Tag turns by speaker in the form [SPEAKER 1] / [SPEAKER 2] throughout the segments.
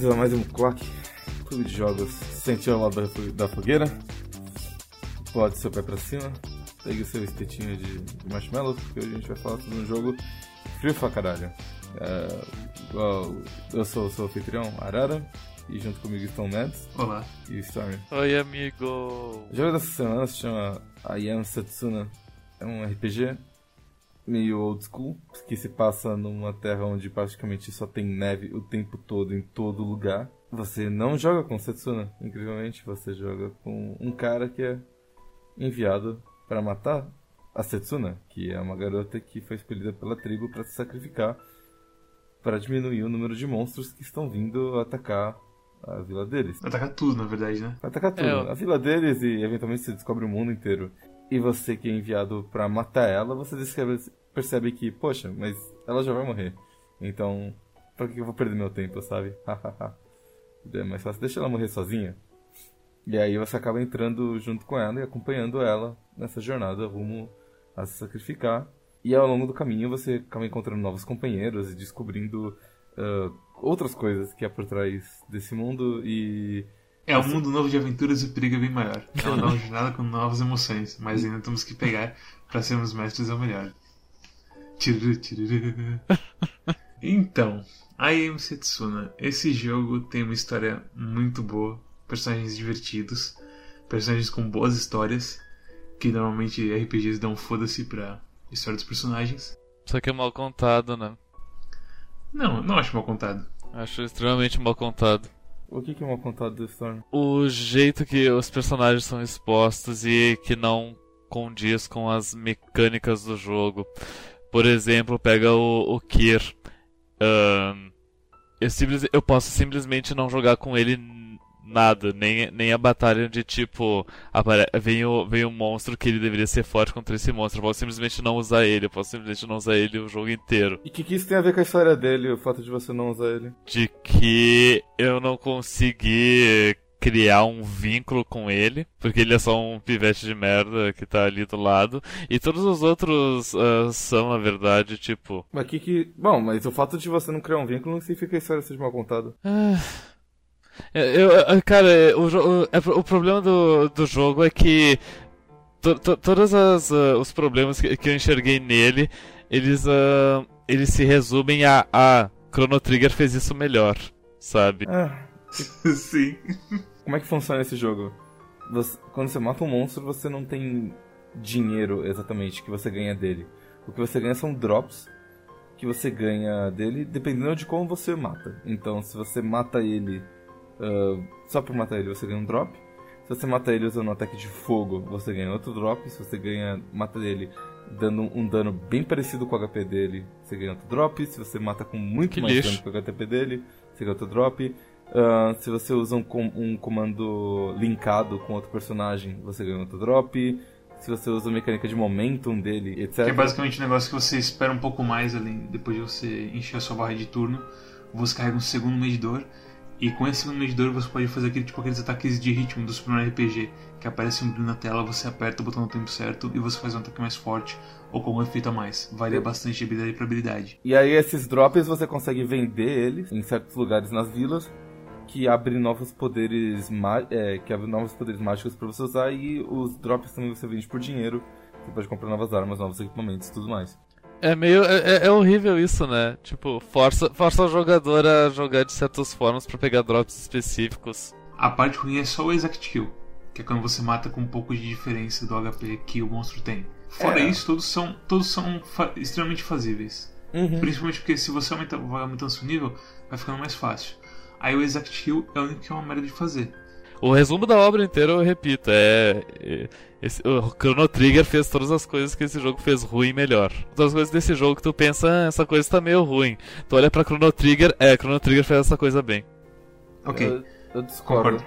[SPEAKER 1] Bem-vindos a mais um Clock, clube de jogos. Sentiu ao lado da fogueira? Pode seu pé pra cima, pegue o seu estetinho de, de marshmallows, porque hoje a gente vai falar sobre um jogo frio pra caralho. É, eu sou o seu anfitrião, Arara, e junto comigo estão o Mads.
[SPEAKER 2] Olá.
[SPEAKER 1] E o Stormy.
[SPEAKER 3] Oi, amigo.
[SPEAKER 1] O jogo dessa semana se chama Ayan Setsuna. É um RPG meio old school, que se passa numa terra onde praticamente só tem neve o tempo todo, em todo lugar. Você não joga com Setsuna, incrivelmente, você joga com um cara que é enviado para matar a Setsuna, que é uma garota que foi escolhida pela tribo para se sacrificar para diminuir o número de monstros que estão vindo atacar a vila deles.
[SPEAKER 2] Atacar tudo, na verdade, né?
[SPEAKER 1] Atacar tudo. É, a vila deles e eventualmente se descobre o mundo inteiro. E você que é enviado para matar ela, você percebe que, poxa, mas ela já vai morrer. Então, pra que eu vou perder meu tempo, sabe? é mais fácil deixar ela morrer sozinha. E aí você acaba entrando junto com ela e acompanhando ela nessa jornada rumo a se sacrificar. E ao longo do caminho você acaba encontrando novos companheiros e descobrindo uh, outras coisas que há por trás desse mundo e.
[SPEAKER 2] É um mundo novo de aventuras e perigo é bem maior. É uma nova jornada com novas emoções, mas ainda temos que pegar para sermos mestres ao melhor. Então, I Am Setsuna. Esse jogo tem uma história muito boa, personagens divertidos, personagens com boas histórias, que normalmente RPGs dão foda-se pra história dos personagens.
[SPEAKER 3] Só que é mal contado, né?
[SPEAKER 2] Não, não acho mal contado.
[SPEAKER 3] Acho extremamente mal contado.
[SPEAKER 1] O que, que é mal contado do Storm?
[SPEAKER 3] O jeito que os personagens são expostos e que não condiz com as mecânicas do jogo. Por exemplo, pega o, o Kier. Uh, eu, simples, eu posso simplesmente não jogar com ele nada, nem, nem a batalha de tipo, apare... vem, o, vem um monstro que ele deveria ser forte contra esse monstro. Eu posso simplesmente não usar ele, eu posso simplesmente não usar ele o jogo inteiro.
[SPEAKER 1] E o que, que isso tem a ver com a história dele, o fato de você não usar ele?
[SPEAKER 3] De que eu não consegui criar um vínculo com ele, porque ele é só um pivete de merda que tá ali do lado. E todos os outros uh, são, na verdade, tipo.
[SPEAKER 1] Mas que que. Bom, mas o fato de você não criar um vínculo não significa que a história seja mal contada.
[SPEAKER 3] Ah. Eu, eu, cara, o, o, é, o problema do, do jogo é que to, to, todos as, uh, os problemas que, que, eu enxerguei nele, eles, uh, eles se resumem a, a Chrono Trigger fez isso melhor, sabe?
[SPEAKER 1] Ah.
[SPEAKER 2] Sim.
[SPEAKER 1] Como é que funciona esse jogo? Você, quando você mata um monstro, você não tem dinheiro exatamente que você ganha dele. O que você ganha são drops que você ganha dele dependendo de como você mata. Então, se você mata ele uh, só por matar ele, você ganha um drop. Se você mata ele usando um ataque de fogo, você ganha outro drop. Se você ganha, mata ele dando um dano bem parecido com o HP dele, você ganha outro drop. Se você mata com muito
[SPEAKER 3] que
[SPEAKER 1] mais
[SPEAKER 3] lixo.
[SPEAKER 1] dano com o HP dele, você ganha outro drop. Uh, se você usa um, com, um, comando linkado com outro personagem, você ganha outro drop. Se você usa a mecânica de momentum dele, etc.
[SPEAKER 2] Que é basicamente um negócio que você espera um pouco mais ali, depois de você encher a sua barra de turno. Você carrega um segundo medidor. E com esse segundo medidor você pode fazer aquele, tipo, aqueles ataques de ritmo do Super Mario RPG. Que aparece um brilho na tela, você aperta o botão no tempo certo e você faz um ataque mais forte ou com um efeito a mais. Varia bastante de habilidade para habilidade.
[SPEAKER 1] E aí esses drops você consegue vender eles em certos lugares nas vilas que abre novos poderes é, que abre novos poderes mágicos para você usar e os drops também você vende por dinheiro. Você pode comprar novas armas, novos equipamentos e tudo mais.
[SPEAKER 3] É meio. É, é, horrível isso, né? Tipo, força, força o jogador a jogar de certas formas para pegar drops específicos.
[SPEAKER 2] A parte ruim é só o exact kill, que é quando você mata com um pouco de diferença do HP que o monstro tem. Fora é. isso, todos são, todos são fa extremamente fazíveis.
[SPEAKER 1] Uhum.
[SPEAKER 2] Principalmente porque se você aumenta, vai aumentando seu nível, vai ficando mais fácil. Aí o exact kill é o único que é uma merda de fazer.
[SPEAKER 3] O resumo da obra inteira, eu repito, é. é esse, o Chrono Trigger fez todas as coisas que esse jogo fez ruim melhor. Todas as coisas desse jogo que tu pensa, ah, essa coisa tá meio ruim. Tu olha pra Chrono Trigger, é, Chrono Trigger fez essa coisa bem.
[SPEAKER 2] Ok.
[SPEAKER 1] Eu, eu discordo.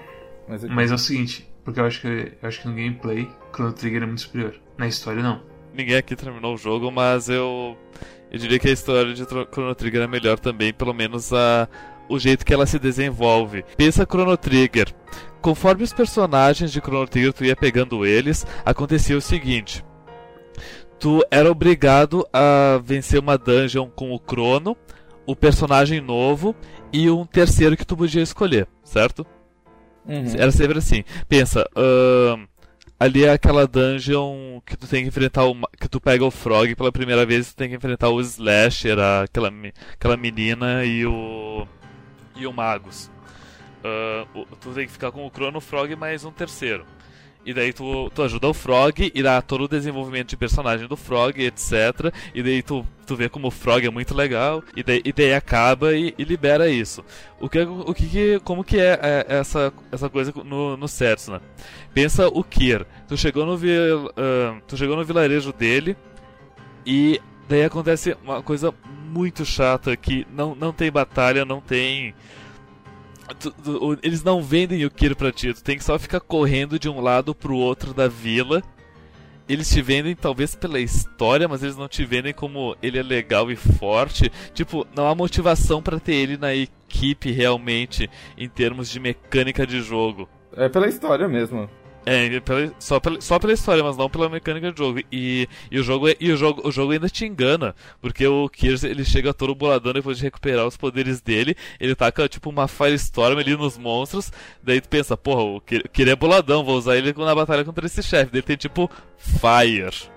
[SPEAKER 2] Mas, eu... mas, é o seguinte, porque eu acho que eu acho que no gameplay, Chrono Trigger é muito superior. Na história não.
[SPEAKER 3] Ninguém aqui terminou o jogo, mas eu. Eu diria que a história de Chrono Trigger é melhor também, pelo menos a o jeito que ela se desenvolve. Pensa Chrono Trigger. Conforme os personagens de Chrono Trigger tu ia pegando eles, acontecia o seguinte: tu era obrigado a vencer uma dungeon com o Chrono, o personagem novo e um terceiro que tu podia escolher, certo?
[SPEAKER 1] Uhum.
[SPEAKER 3] Era sempre assim. Pensa, ahn, ali é aquela dungeon que tu tem que enfrentar o. que tu pega o Frog pela primeira vez tu tem que enfrentar o Slasher, a- aquela, aquela menina e o. e o Magus. Ah, o- tu tem que ficar com o Chrono Frog mais um terceiro. E daí tu, tu ajuda o Frog e dá todo o desenvolvimento de personagem do Frog, etc. E daí tu, tu vê como o Frog é muito legal. E daí, e daí acaba e, e libera isso. O que, o que, como que é, é, essa, essa coisa no, no Setsuna? Pensa o Kier. Tu chegou no, vil, ah, tu chegou no vilarejo dele e daí acontece uma coisa muito chata que não, não tem batalha, não tem. tu- tu- eles não vendem o Kier pra ti, tu tem que só ficar correndo de um lado pro outro da vila. Eles te vendem talvez pela história, mas eles não te vendem como ele é legal e forte. Tipo, não há motivação pra ter ele na equipe realmente em termos de mecânica de jogo.
[SPEAKER 1] É pela história mesmo.
[SPEAKER 3] É, pela- só, pela, só pela história, mas não pela mecânica de jogo. E, e, o, jogo e o, jogo, o jogo ainda te engana, porque o Kiers ele chega todo boladão depois de recuperar os poderes dele, ele taca tipo uma Firestorm ali nos monstros, daí tu pensa, porra, o Kier é boladão, vou usar ele na batalha contra esse chefe. Daí tem tipo Fire,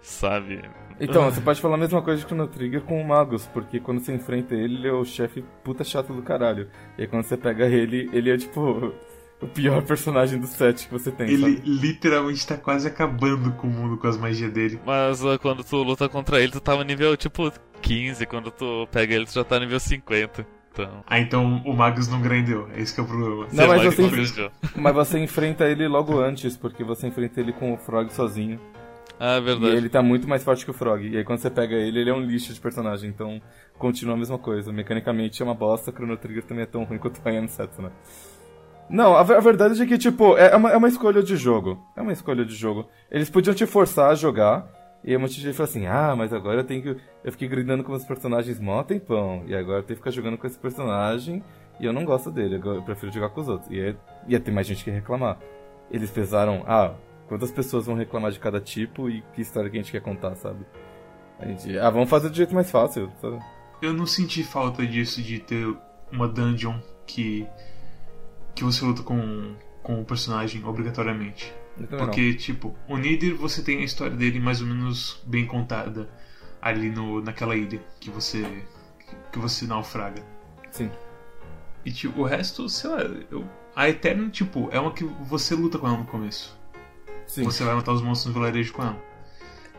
[SPEAKER 3] sabe?
[SPEAKER 1] Então, você pode falar a mesma coisa de Chrono Trigger com o Magus, porque quando você enfrenta ele, ele é o chefe puta chato do caralho. E aí quando você pega ele, ele é tipo o pior personagem do set que você tem,
[SPEAKER 2] Ele
[SPEAKER 1] sabe?
[SPEAKER 2] literalmente tá quase acabando com o mundo com as magias dele.
[SPEAKER 3] Mas ah, quando tu luta contra ele, tu tava nível tipo 15, quando tu pega ele, tu já tá nível 50. Então.
[SPEAKER 2] Ah, então o Magus não grindeu. É esse que é o problema.
[SPEAKER 1] Não, mas você-
[SPEAKER 3] que coisa.
[SPEAKER 1] Mas você enfrenta ele logo antes, porque você enfrenta ele com o Frog sozinho.
[SPEAKER 3] Ah, é
[SPEAKER 1] E
[SPEAKER 3] verdade.
[SPEAKER 1] ele tá muito mais forte que o Frog. E aí quando você pega ele, ele é um lixo de personagem. Então continua a mesma coisa. Mecanicamente é uma bosta, Chrono Trigger também é tão ruim quanto o I Am Setsuna. Não, a, a verdade é que, tipo, é uma, é uma escolha de jogo. É uma escolha de jogo. Eles podiam te forçar a jogar. E um monte de gente fala assim, ah, mas agora eu tenho que. Eu fiquei gritando com os personagens mó tempão. E agora eu tenho que ficar jogando com esse personagem. E eu não gosto dele, eu prefiro jogar com os outros. E aí, ia ter mais gente que reclamar. Eles pesaram, ah, quantas pessoas vão reclamar de cada tipo e que história que a gente quer contar, sabe? A gente, ah, vamos fazer do jeito mais fácil, sabe?
[SPEAKER 2] Eu não senti falta disso de ter uma dungeon que que você luta com com o personagem obrigatoriamente. Porque tipo, o Nidir você tem a história dele mais ou menos bem contada ali no naquela ilha que você que você naufraga.
[SPEAKER 1] não. Sim.
[SPEAKER 2] E tipo, o resto, sei lá, eu, a Eterno, tipo, é uma que você luta com ela no começo.
[SPEAKER 1] Sim.
[SPEAKER 2] Você vai matar os monstros no vilarejo com ela.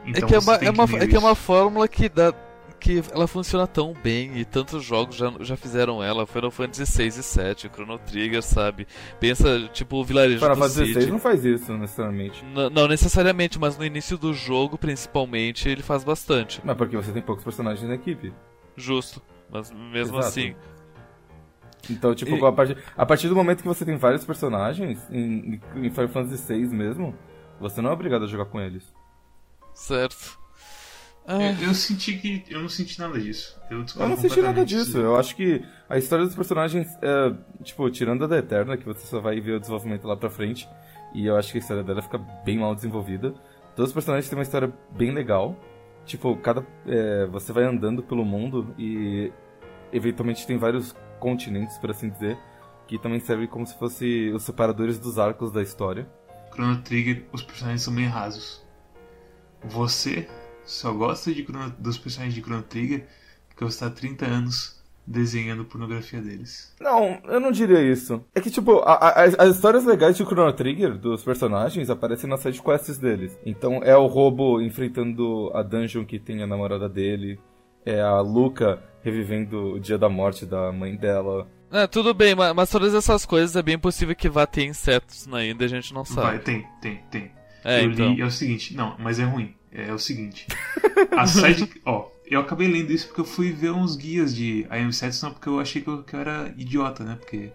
[SPEAKER 3] É
[SPEAKER 2] Então
[SPEAKER 3] que é
[SPEAKER 2] você
[SPEAKER 3] uma,
[SPEAKER 2] tem
[SPEAKER 3] é, uma,
[SPEAKER 2] ver
[SPEAKER 3] é que é uma fórmula que dá. Que ela funciona tão bem e tantos jogos já, já fizeram ela. Final Fantasy 6 e 7, Chrono Trigger, sabe? Pensa, tipo, o vilarejo
[SPEAKER 1] Final
[SPEAKER 3] do
[SPEAKER 1] Fantasy XVI
[SPEAKER 3] Cid.
[SPEAKER 1] não faz isso, necessariamente.
[SPEAKER 3] N- não necessariamente, mas no início do jogo, principalmente, ele faz bastante.
[SPEAKER 1] Mas porque você tem poucos personagens na equipe.
[SPEAKER 3] Justo. Mas mesmo
[SPEAKER 1] Exato.
[SPEAKER 3] assim.
[SPEAKER 1] Então, tipo,
[SPEAKER 3] E-
[SPEAKER 1] a, partir, a partir do momento que você tem vários personagens, em, em Final Fantasy VI mesmo, você não é obrigado a jogar com eles.
[SPEAKER 3] Certo. Ah,
[SPEAKER 2] Eu, eu senti que. Eu não senti nada disso. Eu,
[SPEAKER 1] Eu não senti nada disso. Eu acho que a história dos personagens, é, tipo, tirando a da Eterna, que você só vai ver o desenvolvimento lá pra frente, e eu acho que a história dela fica bem mal desenvolvida. Todos os personagens têm uma história bem legal. Tipo, cada. é, você vai andando pelo mundo e eventualmente tem vários continentes, por assim dizer, que também servem como se fossem os separadores dos arcos da história.
[SPEAKER 2] Chrono Trigger, os personagens são bem rasos. Você só gosta de Chrono- dos personagens de Chrono Trigger porque você está há 30 anos desenhando pornografia deles.
[SPEAKER 1] Não, eu não diria isso. É que, tipo, a- a- as, as histórias legais de Chrono Trigger, dos personagens, aparecem nas side quests deles. Então, é o Robo enfrentando a dungeon que tem a namorada dele. É a Luca revivendo o dia da morte da mãe dela.
[SPEAKER 3] é, tudo bem, ma- mas, todas essas coisas é bem possível que vá ter insetos na ainda, a gente não
[SPEAKER 2] Vai,
[SPEAKER 3] sabe.
[SPEAKER 2] tem, tem, tem.
[SPEAKER 3] É,
[SPEAKER 2] eu
[SPEAKER 3] então.
[SPEAKER 2] li, é o seguinte, não, mas é ruim. É, o seguinte. A side. Ó, eu acabei lendo isso porque eu fui ver uns guias de Am Setsun porque eu achei que eu, que eu era idiota, né? Porque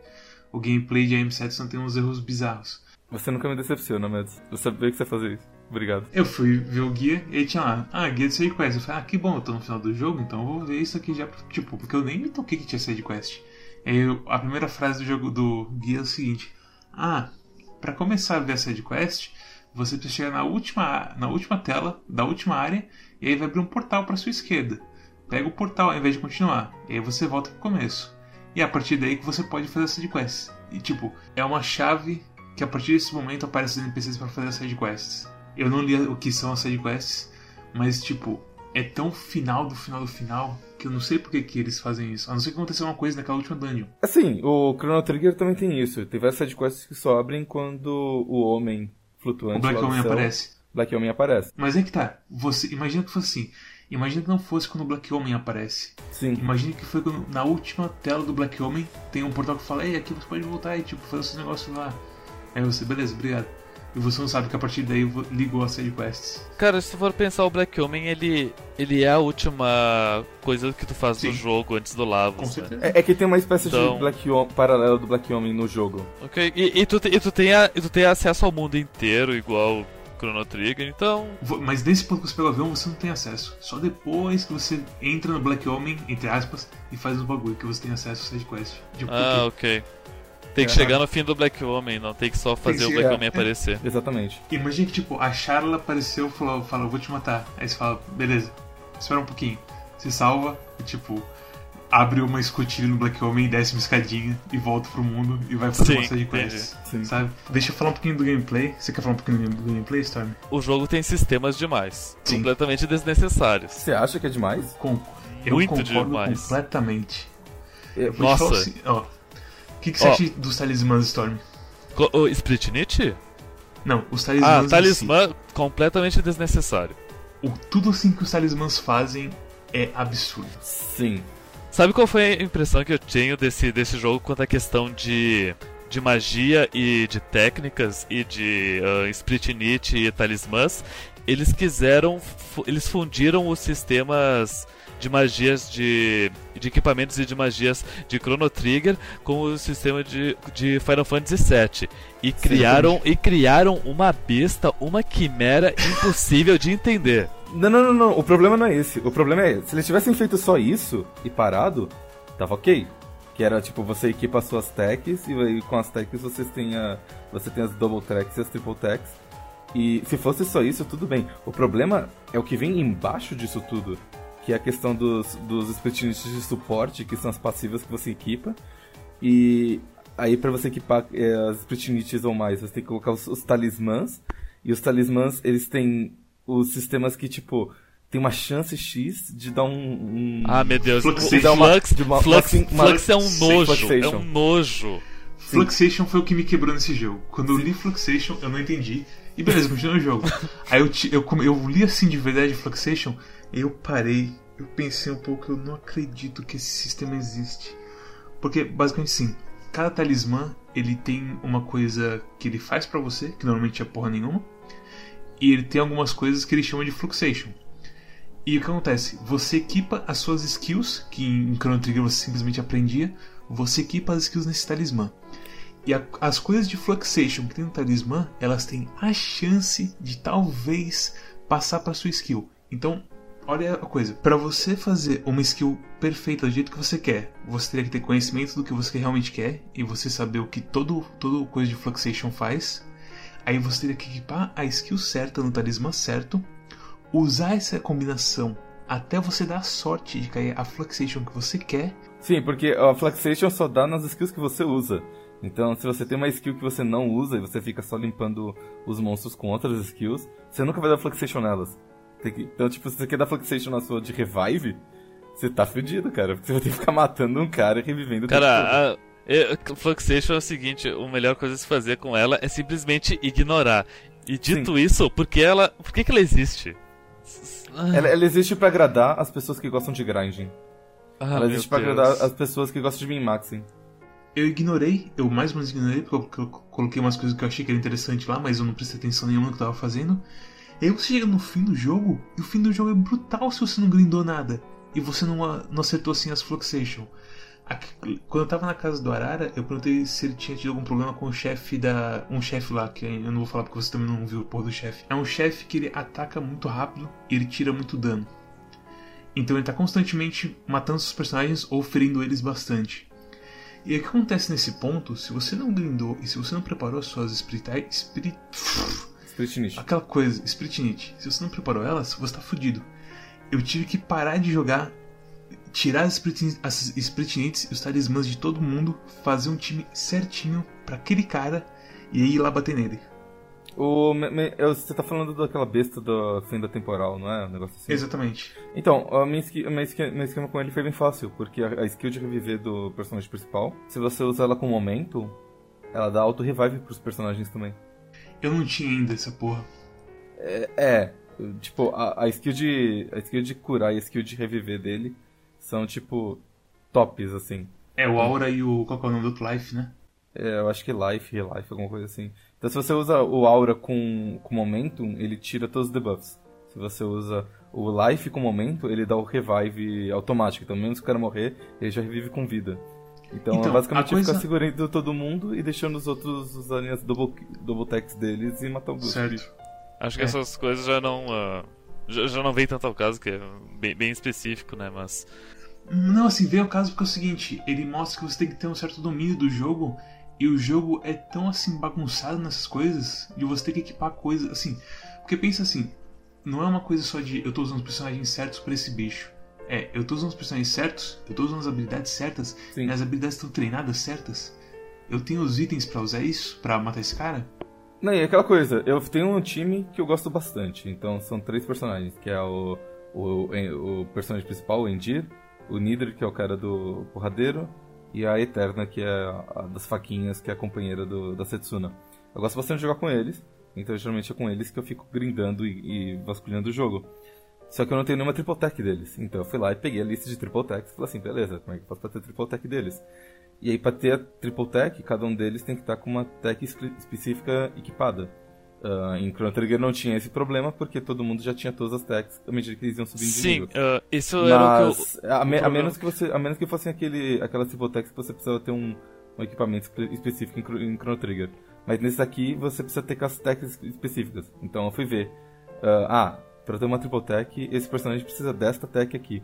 [SPEAKER 2] o gameplay de Am Setsun tem uns erros bizarros.
[SPEAKER 1] Você nunca me decepciona, Mads. Eu sabia que você ia fazer isso. Obrigado.
[SPEAKER 2] Eu fui ver o guia e tinha lá, ah, guia de side quest. Eu falei, ah, que bom, eu tô no final do jogo, então eu vou ver isso aqui já, tipo, porque eu nem me toquei que tinha side quest. Aí eu- a primeira frase do jogo do guia é o seguinte: Ah, pra começar a ver a side quest, você precisa chegar na última, na última tela da última área e aí vai abrir um portal pra sua esquerda. Pega o portal ao invés de continuar, e aí você volta pro começo. E é a partir daí que você pode fazer as sidequests. E tipo, é uma chave que a partir desse momento aparece os NPCs para fazer as sidequests. Eu não li o que são as sidequests, mas tipo, é tão final do final do final que eu não sei por que, que eles fazem isso. A não ser que aconteceu uma coisa naquela última dungeon.
[SPEAKER 1] Assim, o Chrono Trigger também tem isso. Tem várias sidequests que só abrem quando o homem flutuante
[SPEAKER 2] O Black Homem aparece.
[SPEAKER 1] Black Homem aparece.
[SPEAKER 2] Mas é que tá. Você imagina que fosse assim. Imagina que não fosse quando o Black Homem aparece.
[SPEAKER 1] Sim.
[SPEAKER 2] Imagina que foi quando na última tela do Black Homem tem um portal que fala, ei, aqui você pode voltar e tipo, fazer os seus negócios lá. Aí você, beleza, obrigado. E você não sabe que a partir daí ligou a side quests.
[SPEAKER 3] Cara, se tu for pensar, o Black Homem, ele, ele é a última coisa que tu faz no
[SPEAKER 2] Sim.
[SPEAKER 3] jogo antes do Lavos.
[SPEAKER 2] Com
[SPEAKER 3] né?
[SPEAKER 2] certeza.
[SPEAKER 1] É, é que tem uma espécie
[SPEAKER 3] Então-
[SPEAKER 1] de Black paralelo do Black Homem no jogo.
[SPEAKER 3] Ok, e, e tu, te- e, tu tem a- e tu tem acesso ao mundo inteiro, igual o Chrono Trigger, então.
[SPEAKER 2] Mas nesse ponto que você pega o avião, você não tem acesso. Só depois que você entra no Black Homem, entre aspas, e faz os bagulho que você tem acesso a side quest. Tipo,
[SPEAKER 3] Ah, ok. Tem que
[SPEAKER 1] É.
[SPEAKER 3] chegar no fim do Black Homem, não tem que só fazer o
[SPEAKER 2] que
[SPEAKER 3] Black
[SPEAKER 1] chegar.
[SPEAKER 3] Homem aparecer.
[SPEAKER 1] Exatamente.
[SPEAKER 2] Imagina que tipo, a Charla apareceu e falou, fala, eu vou te matar. Aí você fala, beleza, espera um pouquinho. Se salva e tipo, abre uma escotilha no Black Homem, desce uma escadinha e volta pro mundo e vai fazer
[SPEAKER 3] Sim,
[SPEAKER 2] uma side quest.
[SPEAKER 1] Sim.
[SPEAKER 2] Sabe? Deixa eu falar um pouquinho do gameplay. Você quer falar um pouquinho do gameplay, Storm?
[SPEAKER 3] O jogo tem sistemas demais,
[SPEAKER 2] Sim.
[SPEAKER 3] completamente desnecessários.
[SPEAKER 1] Você acha que é demais?
[SPEAKER 2] Com... Eu
[SPEAKER 3] Muito
[SPEAKER 2] concordo
[SPEAKER 3] demais.
[SPEAKER 2] completamente.
[SPEAKER 1] É,
[SPEAKER 2] Vou te
[SPEAKER 3] Nossa.
[SPEAKER 2] falar assim, ó. O que, que você
[SPEAKER 3] Ó.
[SPEAKER 2] acha dos talismãs, Storm?
[SPEAKER 3] Co- O Spritnit?
[SPEAKER 2] Não, os talismãs.
[SPEAKER 3] Ah,
[SPEAKER 2] em si.
[SPEAKER 3] talismã completamente desnecessário.
[SPEAKER 2] O, tudo assim que os talismãs fazem é absurdo.
[SPEAKER 1] Sim.
[SPEAKER 3] Sabe qual foi a impressão que eu tenho desse, desse jogo quanto à questão de, de magia e de técnicas e de uh, Spritnit e talismãs? Eles quiseram, fu- eles fundiram os sistemas de magias de, de equipamentos e de magias de Chrono Trigger com o sistema de, de Final Fantasy VII e criaram e criaram uma besta, uma quimera impossível de entender.
[SPEAKER 1] Não, não, não, não. O problema não é esse. O problema é, se eles tivessem feito só isso e parado, tava ok. Que era tipo, você equipa as suas techs e com as techs vocês têm a, você tem as double tracks e as triple tracks. E se fosse só isso, tudo bem. O problema é o que vem embaixo disso tudo. Que é a questão dos, dos split units de suporte, que são as passivas que você equipa. E aí pra você equipar é, as split units ou mais, você tem que colocar os, os talismãs. E os talismãs, eles têm os sistemas que, tipo, tem uma chance X de dar um. um-
[SPEAKER 3] Ah, meu Deus.
[SPEAKER 2] Fluxation.
[SPEAKER 3] Flux,
[SPEAKER 1] De uma-
[SPEAKER 3] Flux,
[SPEAKER 1] uma- uma-
[SPEAKER 3] Flux é um
[SPEAKER 2] Sim,
[SPEAKER 3] nojo. É um nojo.
[SPEAKER 2] Fluxation foi o que me quebrou nesse jogo. Quando eu li Fluxation, eu não entendi. E beleza, continua o jogo. Aí eu, eu, eu li assim de verdade Fluxation, eu parei. Eu pensei um pouco, eu não acredito que esse sistema existe. Porque, basicamente, sim, cada talismã ele tem uma coisa que ele faz pra você, que normalmente é porra nenhuma. E ele tem algumas coisas que ele chama de Fluxation. E o que acontece? Você equipa as suas skills, que em Chrono Trigger você simplesmente aprendia, você equipa as skills nesse talismã. E a- as coisas de Fluxation que tem no talismã, elas têm a chance de talvez passar para sua skill. Então, olha a coisa. Para você fazer uma skill perfeita do jeito que você quer, você teria que ter conhecimento do que você realmente quer e você saber o que todo todo coisa de Fluxation faz. Aí você teria que equipar a skill certa no talismã certo, usar essa combinação até você dar sorte de cair a Fluxation que você quer
[SPEAKER 1] Sim, porque a Fluxation só dá nas skills que você usa. Então, se você tem uma skill que você não usa e você fica só limpando os monstros com outras skills, você nunca vai dar Fluxation nelas. Que- Então, tipo, se você quer dar Fluxation na sua de revive, você tá fudido, cara. Porque você vai ter que ficar matando um cara e revivendo.
[SPEAKER 3] Cara, a, Fluxation é o seguinte, a melhor coisa a se fazer com ela é simplesmente ignorar. E dito isso, por que ela. Por que, que ela existe? Ah,
[SPEAKER 1] Ela, ela existe pra agradar as pessoas que gostam de grinding.
[SPEAKER 3] ah,
[SPEAKER 1] ela existe pra
[SPEAKER 3] Deus.
[SPEAKER 1] agradar as pessoas que gostam de min-maxing.
[SPEAKER 2] Eu ignorei, eu mais ou menos ignorei, porque eu, coloquei umas coisas que eu achei que era interessante lá, mas eu não prestei atenção nenhuma no que eu tava fazendo. E aí você chega no fim do jogo, e o fim do jogo é brutal se você não grindou nada. E você não, não acertou assim as Fluxation. Aqui- Quando eu tava na casa do Arara, eu perguntei se ele tinha tido algum problema com o chefe da. Um chefe lá, que eu não vou falar porque você também não viu o porra do chefe. É um chefe que ele ataca muito rápido e ele tira muito dano. Então ele tá constantemente matando seus personagens ou ferindo eles bastante. E o que acontece nesse ponto, se você não grindou e se você não preparou as suas Spirit... Spirit...
[SPEAKER 1] Spirit Niche.
[SPEAKER 2] Aquela coisa, Spirit Nit, se você não preparou elas, você tá fudido. Eu tive que parar de jogar tirar as Splitnites e os talismãs de todo mundo, fazer um time certinho pra aquele cara e aí ir lá bater nele.
[SPEAKER 1] O, você tá falando daquela besta do fim da temporal, não é? Um negócio assim.
[SPEAKER 2] Exatamente.
[SPEAKER 1] Então, a minha meu esquema com ele foi bem fácil, porque a, a skill de reviver do personagem principal, se você usa ela com momento, ela dá auto-revive pros personagens também.
[SPEAKER 2] Eu não tinha ainda essa porra.
[SPEAKER 1] É, tipo, a, a skill de. A skill de curar e a skill de reviver dele são, tipo, tops, assim.
[SPEAKER 2] É, o Aura e o. Qual que é o nome do outro Life, né?
[SPEAKER 1] É, eu acho que Life, Relife, alguma coisa assim. Então se você usa o Aura com, com Momentum, ele tira todos os debuffs. Se você usa o Life com Momento, ele dá o Revive automático. Então mesmo se o cara morrer, ele já revive com vida. Então,
[SPEAKER 2] Então,
[SPEAKER 1] é basicamente
[SPEAKER 2] a coisa-
[SPEAKER 1] ficar segurando todo mundo e deixando os outros usarem as double, double attacks deles e matar o.
[SPEAKER 2] Certo.
[SPEAKER 3] Acho que
[SPEAKER 2] É.
[SPEAKER 3] essas coisas já não. ah, já, já não vem tanto ao caso, que é bem, bem específico, né? Mas.
[SPEAKER 2] Não, assim, veio o caso porque é o seguinte, ele mostra que você tem que ter um certo domínio do jogo e o jogo é tão assim bagunçado nessas coisas de você ter que equipar coisas, assim, porque pensa assim, não é uma coisa só de eu tô usando os personagens certos pra esse bicho. É, eu tô usando os personagens certos, eu tô usando as habilidades certas,
[SPEAKER 1] Sim.
[SPEAKER 2] as habilidades estão treinadas certas. Eu tenho os itens pra usar isso, pra matar esse cara?
[SPEAKER 1] Não, e aquela coisa, eu tenho um time que eu gosto bastante. Então são três personagens, que é o, o, o personagem principal, o Endir, o Nidr, que é o cara do porradeiro, e a Eterna, que é a das faquinhas, que é a companheira do, da Setsuna. Eu gosto bastante de jogar com eles, então geralmente é com eles que eu fico grindando e, e vasculhando o jogo. Só que eu não tenho nenhuma triple tech deles. Então eu fui lá e peguei a lista de triple techs e falei assim, beleza, como é que eu pra ter triple tech deles? E aí pra ter a triple tech, cada um deles tem que estar com uma tech espe- específica equipada. Ah, em Chrono Trigger não tinha esse problema, porque todo mundo já tinha todas as techs à medida que eles iam subindo de
[SPEAKER 3] Sim,
[SPEAKER 1] nível.
[SPEAKER 3] ah, isso era o que eu.
[SPEAKER 1] Mas, a, me- a
[SPEAKER 3] problema-
[SPEAKER 1] menos que você, a menos que fossem aquele, aquelas triple techs que você precisava ter um, um equipamento espe- específico em, em Chrono Trigger. Mas nesses aqui você precisa ter as techs específicas. Então eu fui ver. ah, ah, pra ter uma triple tech, esse personagem precisa desta tech aqui.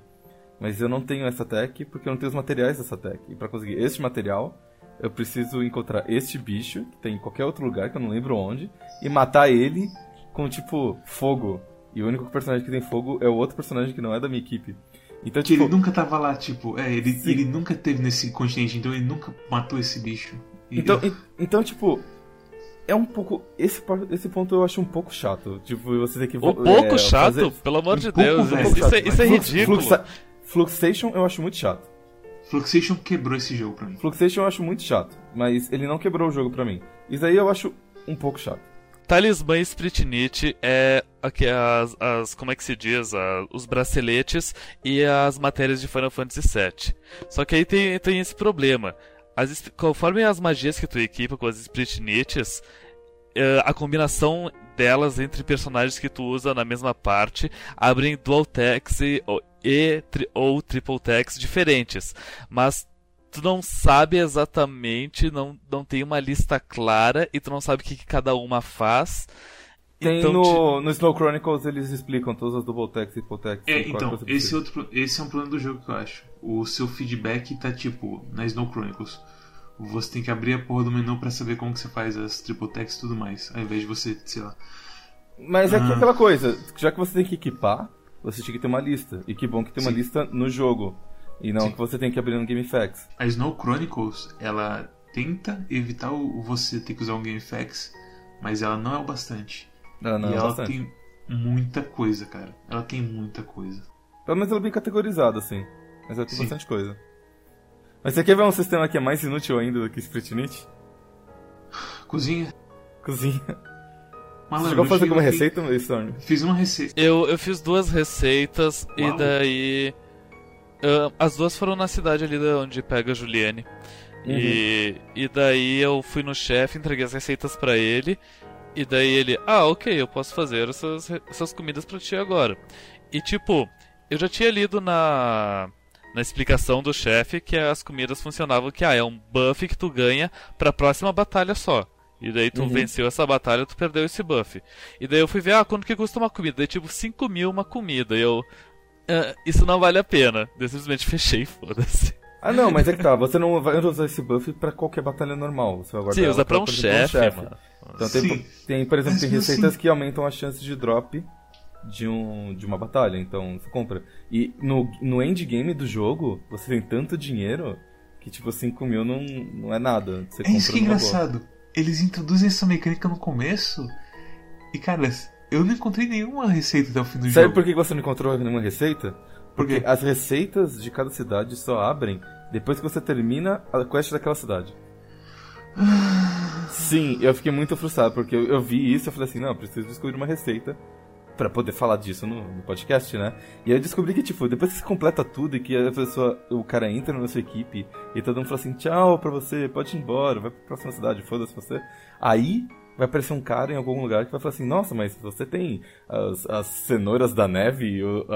[SPEAKER 1] Mas eu não tenho essa tech porque eu não tenho os materiais dessa tech. E pra conseguir este material, eu preciso encontrar este bicho, que tem em qualquer outro lugar, que eu não lembro onde, e matar ele com, tipo, fogo. E o único personagem que tem fogo é o outro personagem que não é da minha equipe. Então,
[SPEAKER 2] Que
[SPEAKER 1] tipo,
[SPEAKER 2] ele nunca tava lá, tipo, é, ele,
[SPEAKER 1] Sim.
[SPEAKER 2] ele nunca teve nesse continente, então ele nunca matou esse bicho. E-
[SPEAKER 1] Então, en- então, tipo, é um pouco. Esse, esse ponto eu acho um pouco chato. Tipo, você tem que.
[SPEAKER 3] Um pouco
[SPEAKER 1] é,
[SPEAKER 3] chato,
[SPEAKER 1] fazer-
[SPEAKER 3] pelo amor
[SPEAKER 2] um
[SPEAKER 3] de
[SPEAKER 2] pouco,
[SPEAKER 3] Deus.
[SPEAKER 2] velho.
[SPEAKER 3] Isso, é, isso é ridículo.
[SPEAKER 1] Fluxa- Fluxation eu acho muito chato.
[SPEAKER 2] Fluxation quebrou esse jogo pra mim.
[SPEAKER 1] Fluxation eu acho muito chato. Mas ele não quebrou o jogo pra mim. Isso aí eu acho um pouco chato.
[SPEAKER 3] Talismã Spritnit é aqui as, as como é que se diz, a- os braceletes e as matérias de Final Fantasy VII. Só que aí tem, tem esse problema. As, conforme as magias que tu equipa com as Spritnites, eh, a combinação delas entre personagens que tu usa na mesma parte abrem dual techs e, ou- e tri- ou triple techs diferentes. Mas tu não sabe exatamente, não, não tem uma lista clara e tu não sabe o que, que cada uma faz.
[SPEAKER 1] Tem
[SPEAKER 3] Então,
[SPEAKER 1] no, no Snow Chronicles eles explicam todas as double techs e triple techs.
[SPEAKER 2] É, então, esse,
[SPEAKER 1] precisa.
[SPEAKER 2] outro, esse é um problema do jogo que eu acho. O seu feedback tá tipo, na Snow Chronicles. Você tem que abrir a porra do menu pra saber como que você faz as triple techs e tudo mais. Ao invés de você, sei lá.
[SPEAKER 1] Mas é que
[SPEAKER 2] Ah.
[SPEAKER 1] aquela coisa, já que você tem que equipar, você tinha que ter uma lista. E que bom que tem uma
[SPEAKER 2] Sim.
[SPEAKER 1] lista no jogo. E não
[SPEAKER 2] Sim.
[SPEAKER 1] que você tem que abrir no GameFAQs.
[SPEAKER 2] A Snow Chronicles, ela tenta evitar o, você ter que usar um GameFAQs, mas ela não é o bastante.
[SPEAKER 1] Ah, não,
[SPEAKER 2] e
[SPEAKER 1] é
[SPEAKER 2] ela
[SPEAKER 1] bastante.
[SPEAKER 2] tem muita coisa, cara. Ela tem muita coisa.
[SPEAKER 1] Pelo menos ela é bem categorizada, assim. Mas ela tem
[SPEAKER 2] Sim.
[SPEAKER 1] bastante coisa. Mas você quer ver um sistema que é mais inútil ainda do que Spritnit?
[SPEAKER 2] Cozinha.
[SPEAKER 1] Cozinha.
[SPEAKER 2] Malandro,
[SPEAKER 1] você chegou a fazer alguma receita, Storm?
[SPEAKER 2] Fiz uma receita.
[SPEAKER 3] Eu, eu fiz duas receitas
[SPEAKER 2] Uau.
[SPEAKER 3] e daí. ah, as duas foram na cidade ali da onde pega a Juliane. E, e daí eu fui no chefe, entreguei as receitas pra ele. E daí ele, ah, ok, eu posso fazer essas, essas comidas pra ti agora. E tipo, eu já tinha lido na, na explicação do chefe que as comidas funcionavam que ah, é um buff que tu ganha pra próxima batalha só. E daí tu
[SPEAKER 1] Uhum.
[SPEAKER 3] venceu essa batalha, tu perdeu esse buff. E daí eu fui ver, ah, quanto que custa uma comida? Daí tipo, 5 mil uma comida. E eu, "Ah, isso não vale a pena. Eu simplesmente fechei e foda-se.
[SPEAKER 1] Ah, não, mas é que tá. Você não vai usar esse buff pra qualquer batalha normal. Você vai guardar
[SPEAKER 3] Sim, usa pra um chefe, mano.
[SPEAKER 1] Então tem,
[SPEAKER 2] Sim.
[SPEAKER 1] tem, por exemplo, tem receitas que aumentam as chances de drop de, um, de uma batalha. Então você compra. E no, no endgame do jogo, você tem tanto dinheiro que tipo 5 mil não, não é nada. Você
[SPEAKER 2] É isso que é
[SPEAKER 1] numa boa.
[SPEAKER 2] Eles introduzem essa mecânica no começo e, cara, eu não encontrei nenhuma receita até o fim do
[SPEAKER 1] Sabe
[SPEAKER 2] jogo.
[SPEAKER 1] por que você não encontrou nenhuma receita?
[SPEAKER 2] Por
[SPEAKER 1] Porque as receitas de cada cidade só abrem depois que você termina a quest daquela cidade. Sim, eu fiquei muito frustrado, porque eu, eu vi isso e falei assim, não, preciso descobrir uma receita pra poder falar disso no, no podcast, né? E aí eu descobri que, tipo, depois que você completa tudo e que a pessoa, o cara entra na sua equipe e todo mundo fala assim, tchau pra você, pode ir embora, vai pra próxima cidade, foda-se você. Aí vai aparecer um cara em algum lugar que vai falar assim, nossa, mas você tem as, as cenouras da neve, o-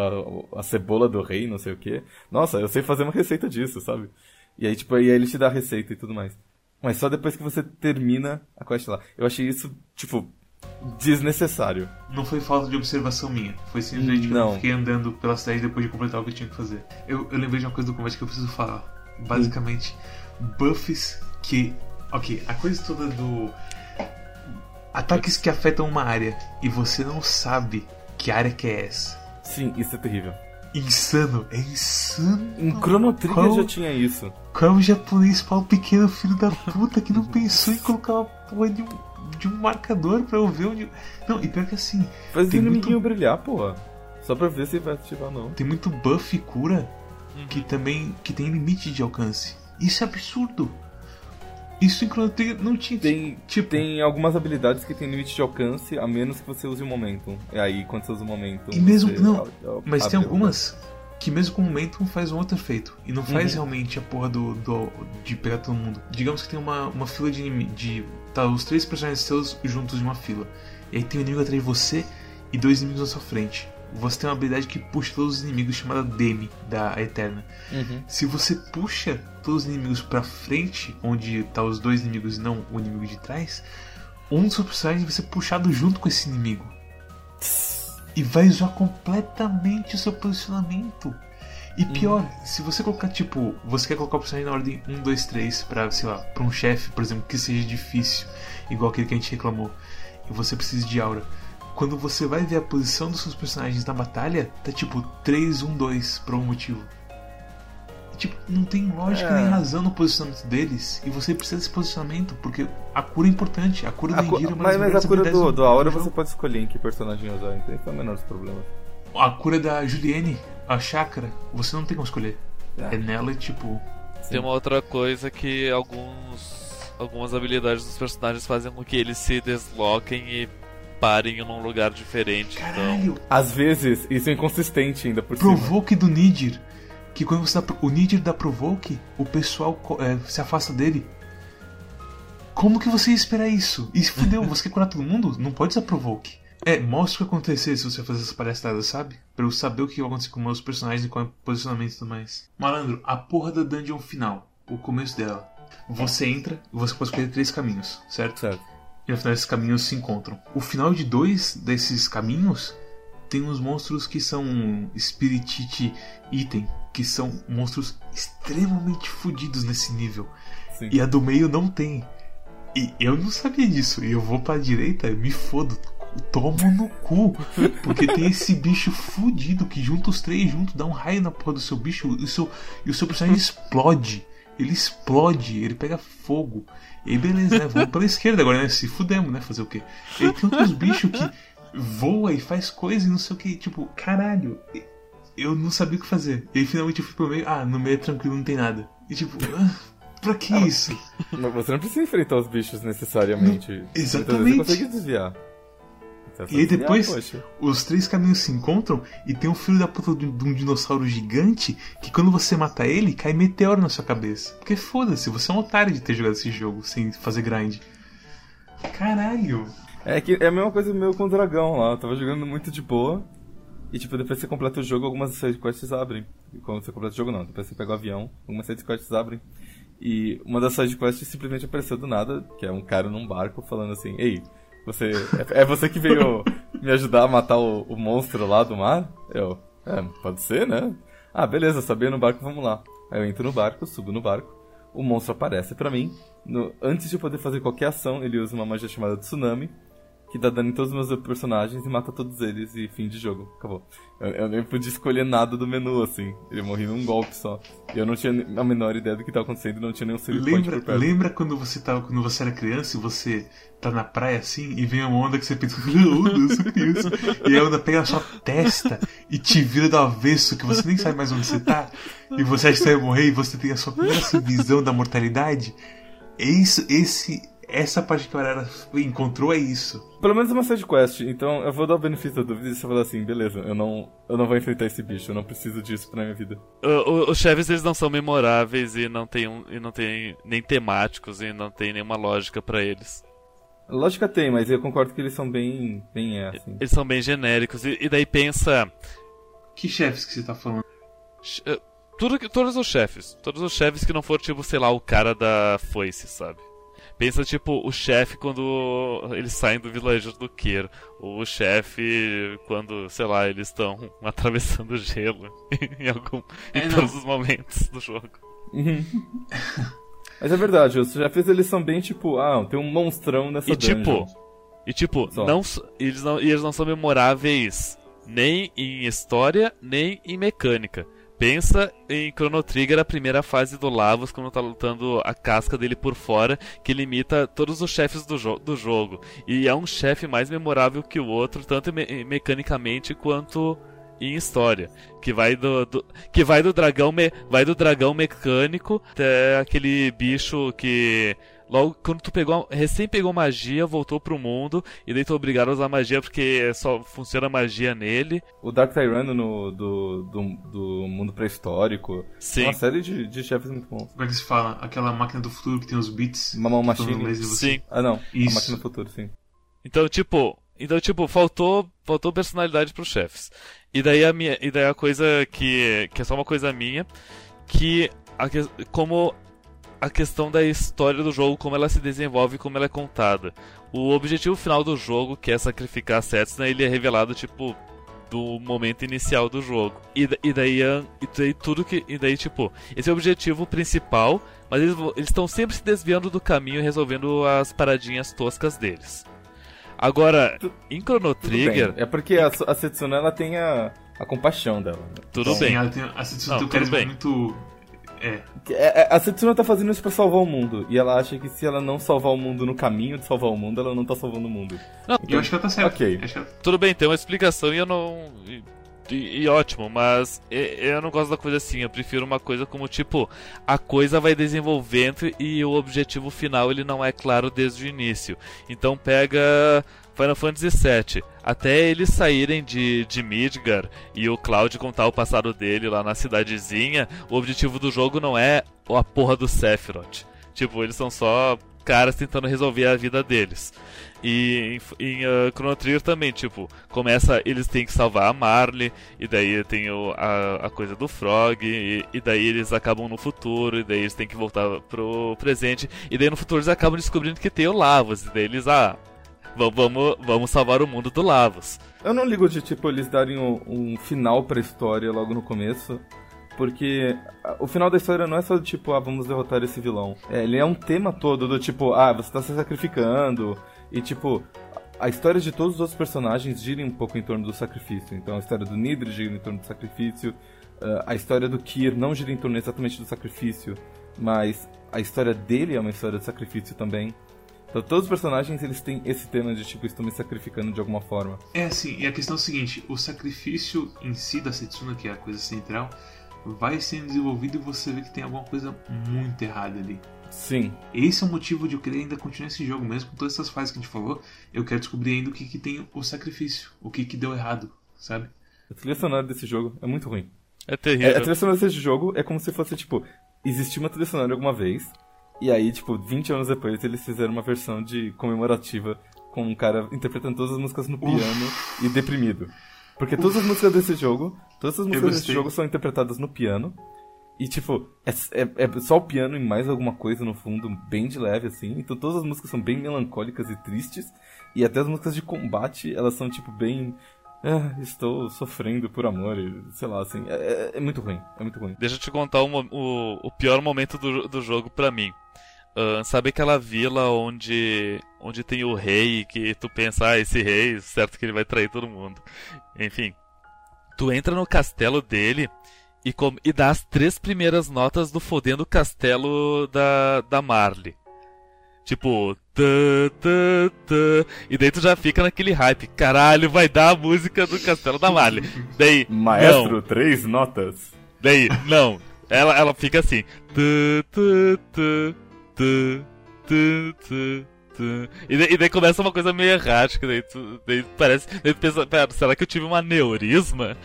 [SPEAKER 1] a, a cebola do rei, não sei o quê. Nossa, eu sei fazer uma receita disso, sabe? E aí, tipo, e aí ele te dá a receita e tudo mais. Mas só depois que você termina a quest lá. Eu achei isso, tipo, desnecessário.
[SPEAKER 2] Não foi falta de observação minha. Foi simplesmente que eu
[SPEAKER 1] Não.
[SPEAKER 2] fiquei andando pela cidade depois de completar o que eu tinha que fazer. Eu, eu lembrei de uma coisa do combate que eu preciso falar. Basicamente, buffs que. Ok, a coisa toda do. Ataques que afetam uma área e você não sabe que área que é essa.
[SPEAKER 1] Sim, isso é terrível.
[SPEAKER 2] Insano, é insano.
[SPEAKER 1] Em Chrono Trigger
[SPEAKER 2] Qual-
[SPEAKER 1] já tinha isso.
[SPEAKER 2] Qual é o japonês pau pequeno filho da puta que não pensou em colocar uma porra de um, de um marcador pra eu ver onde. Não, e pior que assim,
[SPEAKER 1] Faz o inimiguinho brilhar, porra. Só pra ver se vai ativar ou não.
[SPEAKER 2] tem muito buff e cura que também que tem limite de alcance. Isso é absurdo. Isso em Chrono Trigger não tinha.
[SPEAKER 1] Tem,
[SPEAKER 2] tipo,
[SPEAKER 1] tem algumas habilidades que tem limite de alcance, a menos que você use o Momentum. E aí, quando você usa o Momentum...
[SPEAKER 2] E mesmo- não, Mas tem algumas que mesmo com o Momentum faz um outro efeito. E não faz
[SPEAKER 1] Uhum.
[SPEAKER 2] realmente a porra do, do- de pegar todo mundo. Digamos que tem uma, uma fila de. De, tá os três personagens seus juntos de uma fila. E aí tem um inimigo atrás de você e dois inimigos na sua frente. Você tem uma habilidade que puxa todos os inimigos chamada Demi, da Eterna.
[SPEAKER 1] Uhum.
[SPEAKER 2] Se você puxa todos os inimigos pra frente, onde tá os dois inimigos e não o inimigo de trás, um dos seus personagens vai ser puxado junto com esse inimigo. E vai zoar completamente o seu posicionamento. E pior, se você colocar, tipo, você quer colocar o personagem na ordem 1, 2, 3 pra, sei lá, pra um chefe, por exemplo, que seja difícil, igual aquele que a gente reclamou, e você precisa de aura. Quando você vai ver a posição dos seus personagens na batalha, tá tipo 3, 1, 2 por algum motivo. E, tipo, não tem lógica
[SPEAKER 1] É.
[SPEAKER 2] nem razão no posicionamento deles, e você precisa desse posicionamento, porque a cura é importante, a cura
[SPEAKER 1] A
[SPEAKER 2] do
[SPEAKER 1] cu-
[SPEAKER 2] Engira é
[SPEAKER 1] mas, a cura do, do Aura você pode escolher em que personagem usar, então esse é o menor dos problemas.
[SPEAKER 2] A cura da Juliane, a chácara, você não tem como escolher.
[SPEAKER 1] É.
[SPEAKER 2] É nela, tipo.
[SPEAKER 3] Tem uma outra coisa que alguns algumas habilidades dos personagens fazem com que eles se desloquem e parem em um lugar diferente. Então,
[SPEAKER 2] Caralho!
[SPEAKER 1] Às vezes, isso é inconsistente ainda por cima.
[SPEAKER 2] Provoke do Nidir. Que quando você dá, pro- o Nidir dá Provoke, o pessoal é, se afasta dele. Como que você ia esperar isso? E se fudeu, você quer curar todo mundo? Não pode usar Provoke. É, mostra o que acontecer se você fazer essas palhaçadas, sabe? Pra eu saber o que vai acontecer com meus personagens e qual é o posicionamento e tudo mais. Malandro, a porra da dungeon final, o começo dela. Você entra e você pode escolher três caminhos, certo?
[SPEAKER 1] Certo.
[SPEAKER 2] E no final esses caminhos se encontram. O final de dois desses caminhos tem uns monstros que são Spiritite Item, que são monstros extremamente fodidos nesse nível.
[SPEAKER 1] Sim.
[SPEAKER 2] E a do meio não tem. E eu não sabia disso. E eu vou pra direita, me fodo. Tomo no cu. Porque tem esse bicho fudido que junta os três juntos, dá um raio na porra do seu bicho e o seu, e o seu personagem explode. Ele explode, ele pega fogo. E beleza, né? Vamos pela esquerda agora, né? Se fudemos, né? Fazer o quê? E tem outros bichos que voa e faz coisa e não sei o que. Tipo, caralho. Eu não sabia o que fazer. E aí finalmente eu fui pro meio. Ah, no meio é tranquilo, não tem nada. E tipo, ah, pra que isso?
[SPEAKER 1] Mas você não precisa enfrentar os bichos necessariamente.
[SPEAKER 2] exatamente.
[SPEAKER 1] Muitas vezes Você consegue desviar. Você
[SPEAKER 2] E aí depois-. Os três caminhos se encontram e tem um filho da puta de de um dinossauro gigante que quando você mata ele, cai meteoro na sua cabeça. Porque foda-se, você é um otário de ter jogado esse jogo sem fazer grind. Caralho!
[SPEAKER 1] É que é a mesma coisa meu com o dragão lá. Eu tava jogando muito de boa. E tipo, depois você completa o jogo, algumas sidequests abrem. E quando você completa o jogo não, depois você pega o avião, algumas sidequests abrem. E uma das sidequests simplesmente apareceu do nada, que é um cara num barco falando assim, ei, você. É, é você que veio me ajudar a matar o, o monstro lá do mar? Eu. É, pode ser, né? Ah, beleza, sabia no barco, vamos lá. Aí eu entro no barco, subo no barco, o monstro aparece pra mim. No- antes de eu poder fazer qualquer ação, ele usa uma magia chamada Tsunami que dá dano em todos os meus personagens e mata todos eles e fim de jogo. Acabou. Eu, eu nem podia escolher nada do menu, assim. Ele morri num golpe só. E eu não tinha a menor ideia do que estava acontecendo e não tinha nenhum save
[SPEAKER 2] lembra,
[SPEAKER 1] por perto.
[SPEAKER 2] Lembra quando você tava, quando você era criança e você tá na praia assim e vem uma onda que você pensa, onda, isso. E a onda pega a sua testa e te vira do avesso que você nem sabe mais onde você tá. E você acha que você vai morrer e você tem a sua primeira visão da mortalidade? É isso, esse essa parte que a galera encontrou é isso.
[SPEAKER 1] Pelo menos uma side quest, então eu vou dar o benefício da dúvida e você falar assim, beleza, eu não, eu não vou enfrentar esse bicho, eu não preciso disso pra minha vida.
[SPEAKER 3] O, os chefes eles não são memoráveis e não tem, um, e não tem nem temáticos e não tem nenhuma lógica para eles.
[SPEAKER 1] Lógica tem, mas eu concordo que eles são bem, bem é, assim.
[SPEAKER 3] Eles são bem genéricos e, e daí pensa...
[SPEAKER 2] Que chefes que você tá falando?
[SPEAKER 3] Eh, tudo, todos os chefes. Todos os chefes que não for, tipo, sei lá, o cara da foice, sabe? Pensa, tipo, o chefe quando eles saem do vilarejo do Kier. Ou o chefe quando, sei lá, eles estão atravessando gelo em, algum, é, em todos os momentos do jogo.
[SPEAKER 1] Mas é verdade, os chefes eles são bem tipo, ah, tem um monstrão nessa
[SPEAKER 3] e,
[SPEAKER 1] dungeon.
[SPEAKER 3] Tipo, e tipo, não, eles não, eles não são memoráveis nem em história, nem em mecânica. Pensa em Chrono Trigger, a primeira fase do Lavos, quando tá lutando a casca dele por fora, que limita todos os chefes do, jo do jogo. E é um chefe mais memorável que o outro, tanto me mecanicamente quanto em história, que vai do, do, que vai do dragão me, vai do dragão mecânico até aquele bicho que Logo, quando tu pegou, recém pegou magia, voltou pro mundo, e daí tu é obrigado a usar magia porque só funciona magia nele.
[SPEAKER 1] O Dark Tyrant no, do, do, do mundo pré-histórico.
[SPEAKER 3] Sim.
[SPEAKER 1] Uma série de, de chefes muito bons.
[SPEAKER 2] Como é que se fala? Aquela máquina do futuro que tem os bits.
[SPEAKER 1] Mamão Machine.
[SPEAKER 3] Sim.
[SPEAKER 1] Ah, não.
[SPEAKER 2] Isso.
[SPEAKER 1] A máquina do futuro, sim.
[SPEAKER 3] Então, tipo, então, tipo, faltou, faltou personalidade pros chefes. E daí a minha, e daí a coisa que, que é só uma coisa minha, que a, como a questão da história do jogo, como ela se desenvolve e como ela é contada. O objetivo final do jogo, que é sacrificar Setsuna, ele é revelado, tipo, do momento inicial do jogo. E, e, daí, e daí tudo que. E daí, tipo, esse é o objetivo principal, mas eles estão sempre se desviando do caminho e resolvendo as paradinhas toscas deles. Agora, tu, em Chrono Trigger.
[SPEAKER 1] É porque a, a Setsuna ela tem a, a compaixão dela. Né?
[SPEAKER 3] Tudo
[SPEAKER 2] Sim,
[SPEAKER 3] bem.
[SPEAKER 2] Ela tem, a Setsuna Não, tem um carisma muito é.
[SPEAKER 1] é. A Setsuna tá fazendo isso pra salvar o mundo. E ela acha que se ela não salvar o mundo no caminho de salvar o mundo, ela não tá salvando o mundo.
[SPEAKER 2] Não, então, eu acho que ela tá certa.
[SPEAKER 1] Ok.
[SPEAKER 3] Tudo bem, tem uma explicação e eu não. E, e, e, ótimo, mas eu não gosto da coisa assim. Eu prefiro uma coisa como tipo: a coisa vai desenvolvendo e o objetivo final ele não é claro desde o início. Então pega Final Fantasy VII, até eles saírem de, de Midgar e o Cloud contar o passado dele lá na cidadezinha, o objetivo do jogo não é a porra do Sephiroth. Tipo, eles são só caras tentando resolver a vida deles. E em, em uh, Chrono Trigger também, tipo, começa, eles têm que salvar a Marley, e daí tem o, a, a coisa do Frog, e, e, daí eles acabam no futuro, e daí eles têm que voltar pro presente, e daí no futuro eles acabam descobrindo que tem o Lavos, e daí eles, ah, vamos, vamos salvar o mundo do Lavos.
[SPEAKER 1] Eu não ligo de, tipo, eles darem um, um final pra história logo no começo. Porque o final da história não é só do tipo, ah, vamos derrotar esse vilão. É, ele é um tema todo do tipo, ah, você tá se sacrificando. E tipo, a história de todos os outros personagens gira um pouco em torno do sacrifício. Então a história do Nidri gira em torno do sacrifício. Uh, a história do Kir não gira em torno exatamente do sacrifício. Mas a história dele é uma história de sacrifício também. Então todos os personagens eles têm esse tema de tipo, estou me sacrificando de alguma forma.
[SPEAKER 2] É assim, e a questão é a seguinte, o sacrifício em si da Setsuna, que é a coisa central, vai sendo desenvolvido e você vê que tem alguma coisa muito errada ali.
[SPEAKER 1] Sim.
[SPEAKER 2] Esse é o motivo de eu querer ainda continuar esse jogo, mesmo com todas essas fases que a gente falou, eu quero descobrir ainda o que, que tem o sacrifício, o que, que deu errado, sabe?
[SPEAKER 1] A trilha sonora desse jogo é muito ruim.
[SPEAKER 3] É terrível.
[SPEAKER 1] É, a trilha sonora desse jogo é como se fosse, tipo, existiu uma trilha sonora alguma vez, e aí, tipo, 20 anos depois, eles fizeram uma versão de comemorativa com um cara interpretando todas as músicas no piano Uf. e deprimido. Porque todas as músicas desse jogo, todas as músicas desse jogo são interpretadas no piano. E, tipo, é, é, é, só o piano e mais alguma coisa no fundo, bem de leve, assim. Então todas as músicas são bem melancólicas e tristes. E até as músicas de combate, elas são, tipo, bem ah, estou sofrendo por amor, sei lá, assim, é, é, é, muito ruim, é muito ruim.
[SPEAKER 3] Deixa eu te contar o, o, o pior momento do, do jogo pra mim. Uh, sabe aquela vila onde onde tem o rei que tu pensa, ah, esse rei, certo que ele vai trair todo mundo. Enfim, tu entra no castelo dele e, com, e dá as três primeiras notas do fodendo castelo da, da Marley. Tipo, tã, tã, tã, e daí tu já fica naquele hype. Caralho, vai dar a música do Castelo da Marley. Daí,
[SPEAKER 1] Maestro,
[SPEAKER 3] não.
[SPEAKER 1] três notas.
[SPEAKER 3] Daí, não. Ela, ela fica assim. Tã, tã, tã, tã, tã, tã. E, daí, e daí começa uma coisa meio errática. Daí, tu, daí parece. Daí tu pensa, pera, será que eu tive um aneurisma?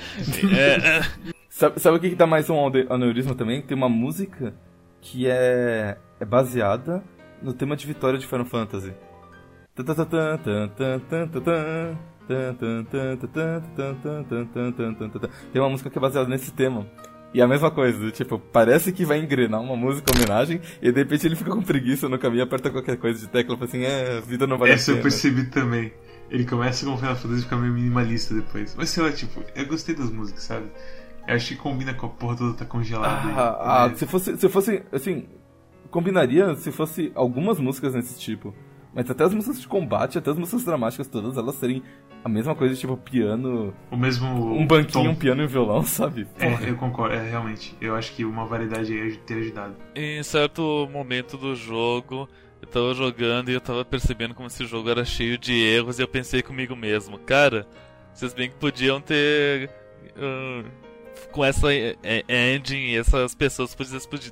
[SPEAKER 3] é, é.
[SPEAKER 1] Sabe, sabe o que, que dá mais um ane- aneurisma também? Tem uma música que é, é baseada no tema de vitória de Final Fantasy. Tem uma música que é baseada nesse tema. E é a mesma coisa, tipo, parece que vai engrenar uma música homenagem e de repente ele fica com preguiça no caminho, aperta qualquer coisa de tecla e fala assim, é, a vida não vale
[SPEAKER 2] Essa
[SPEAKER 1] a
[SPEAKER 2] eu
[SPEAKER 1] pena.
[SPEAKER 2] percebi também. Ele começa com Final Fantasy e fica meio minimalista depois. Mas sei lá, tipo, eu gostei das músicas, sabe? Eu acho que combina com a porra toda tá congelada.
[SPEAKER 1] Ah, ah,
[SPEAKER 2] né?
[SPEAKER 1] se fosse, se fosse, assim, combinaria se fosse algumas músicas nesse tipo. Mas até as músicas de combate, até as músicas dramáticas, todas elas serem a mesma coisa, tipo piano,
[SPEAKER 2] O mesmo.
[SPEAKER 1] um banquinho,
[SPEAKER 2] tom.
[SPEAKER 1] um piano e um violão, sabe? Porra.
[SPEAKER 2] É, eu concordo, é, realmente. Eu acho que uma variedade aí ia ter ajudado.
[SPEAKER 3] Em certo momento do jogo, eu tava jogando e eu tava percebendo como esse jogo era cheio de erros e eu pensei comigo mesmo, cara, vocês bem que podiam ter. ah, com essa eh, eh, engine e essas pessoas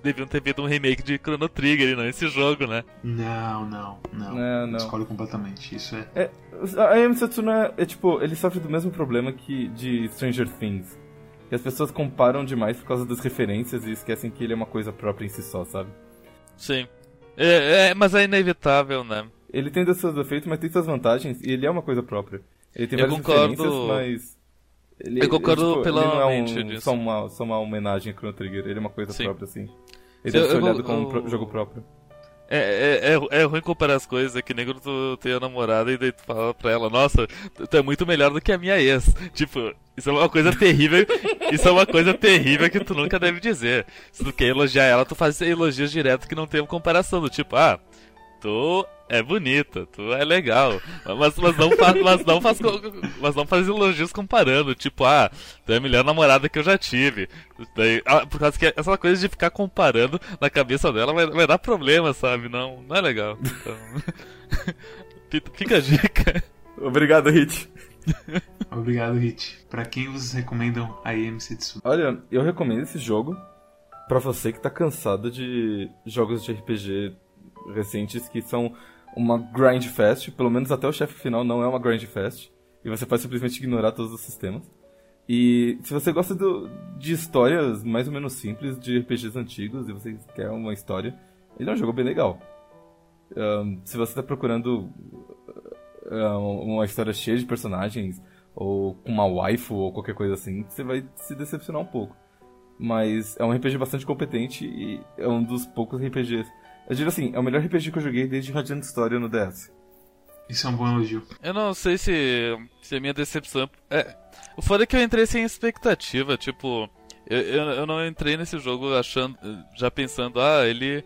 [SPEAKER 3] deviam ter feito um remake de Chrono Trigger e não esse jogo, né?
[SPEAKER 2] Não, não, não.
[SPEAKER 1] Não, não.
[SPEAKER 2] Escolhe completamente. Isso é.
[SPEAKER 1] É, a Amy Satsuna é tipo, ele sofre do mesmo problema que de Stranger Things. Que as pessoas comparam demais por causa das referências e esquecem que ele é uma coisa própria em si só, sabe?
[SPEAKER 3] Sim. É, é, mas é inevitável, né?
[SPEAKER 1] Ele tem seus defeitos, mas tem suas vantagens e ele é uma coisa própria. Ele tem
[SPEAKER 3] Eu
[SPEAKER 1] várias
[SPEAKER 3] concordo-
[SPEAKER 1] referências, mas. Ele,
[SPEAKER 3] Eu concordo
[SPEAKER 1] ele, tipo,
[SPEAKER 3] pela
[SPEAKER 1] ele não é um,
[SPEAKER 3] disso.
[SPEAKER 1] só, uma, só uma homenagem a Chrono Trigger, ele é uma coisa
[SPEAKER 3] Sim.
[SPEAKER 1] própria, assim. Ele
[SPEAKER 3] Eu-
[SPEAKER 1] deve ser
[SPEAKER 3] eu-
[SPEAKER 1] olhado
[SPEAKER 3] eu-
[SPEAKER 1] como um pro- jogo próprio.
[SPEAKER 3] É, é, é, é ruim comparar as coisas, é que nem quando tu tem a namorada e daí tu fala pra ela, nossa, tu tu é muito melhor do que a minha ex. Tipo, isso é uma coisa terrível, isso é uma coisa terrível que tu nunca deve dizer. Se tu quer elogiar ela, tu faz elogios direto que não tem comparação, do tipo, ah, tu é bonita, tu é legal. Mas, mas, não, faz, mas, não, faz, mas não faz elogios comparando, tipo, ah, tu é a melhor namorada que eu já tive. Daí, ah, por causa que essa coisa de ficar comparando na cabeça dela vai, vai dar problema, sabe? Não, não é legal. Então, fica- a dica.
[SPEAKER 1] Obrigado, Hit.
[SPEAKER 2] Obrigado, Hit. Pra quem vocês recomendam a EM Setsu?
[SPEAKER 1] Olha, eu recomendo esse jogo pra você que tá cansado de jogos de RPG recentes que são uma grind fest, pelo menos até o chefe final não é uma grind fest, e você pode simplesmente ignorar todos os sistemas. E se você gosta do- de histórias mais ou menos simples de RPGs antigos e você quer uma história, ele é um jogo bem legal. Ahn, se você tá procurando uma história cheia de personagens, ou com uma waifu ou qualquer coisa assim, você vai se decepcionar um pouco. Mas é um RPG bastante competente e é um dos poucos RPGs. Eu digo assim, é o melhor RPG que eu joguei desde Radiant Story no DS.
[SPEAKER 2] Isso é um bom elogio.
[SPEAKER 3] Eu não sei se, se a minha decepção. É, o foda é que eu entrei sem expectativa, tipo. Eu, eu, eu não entrei nesse jogo achando. Já pensando, ah, ele.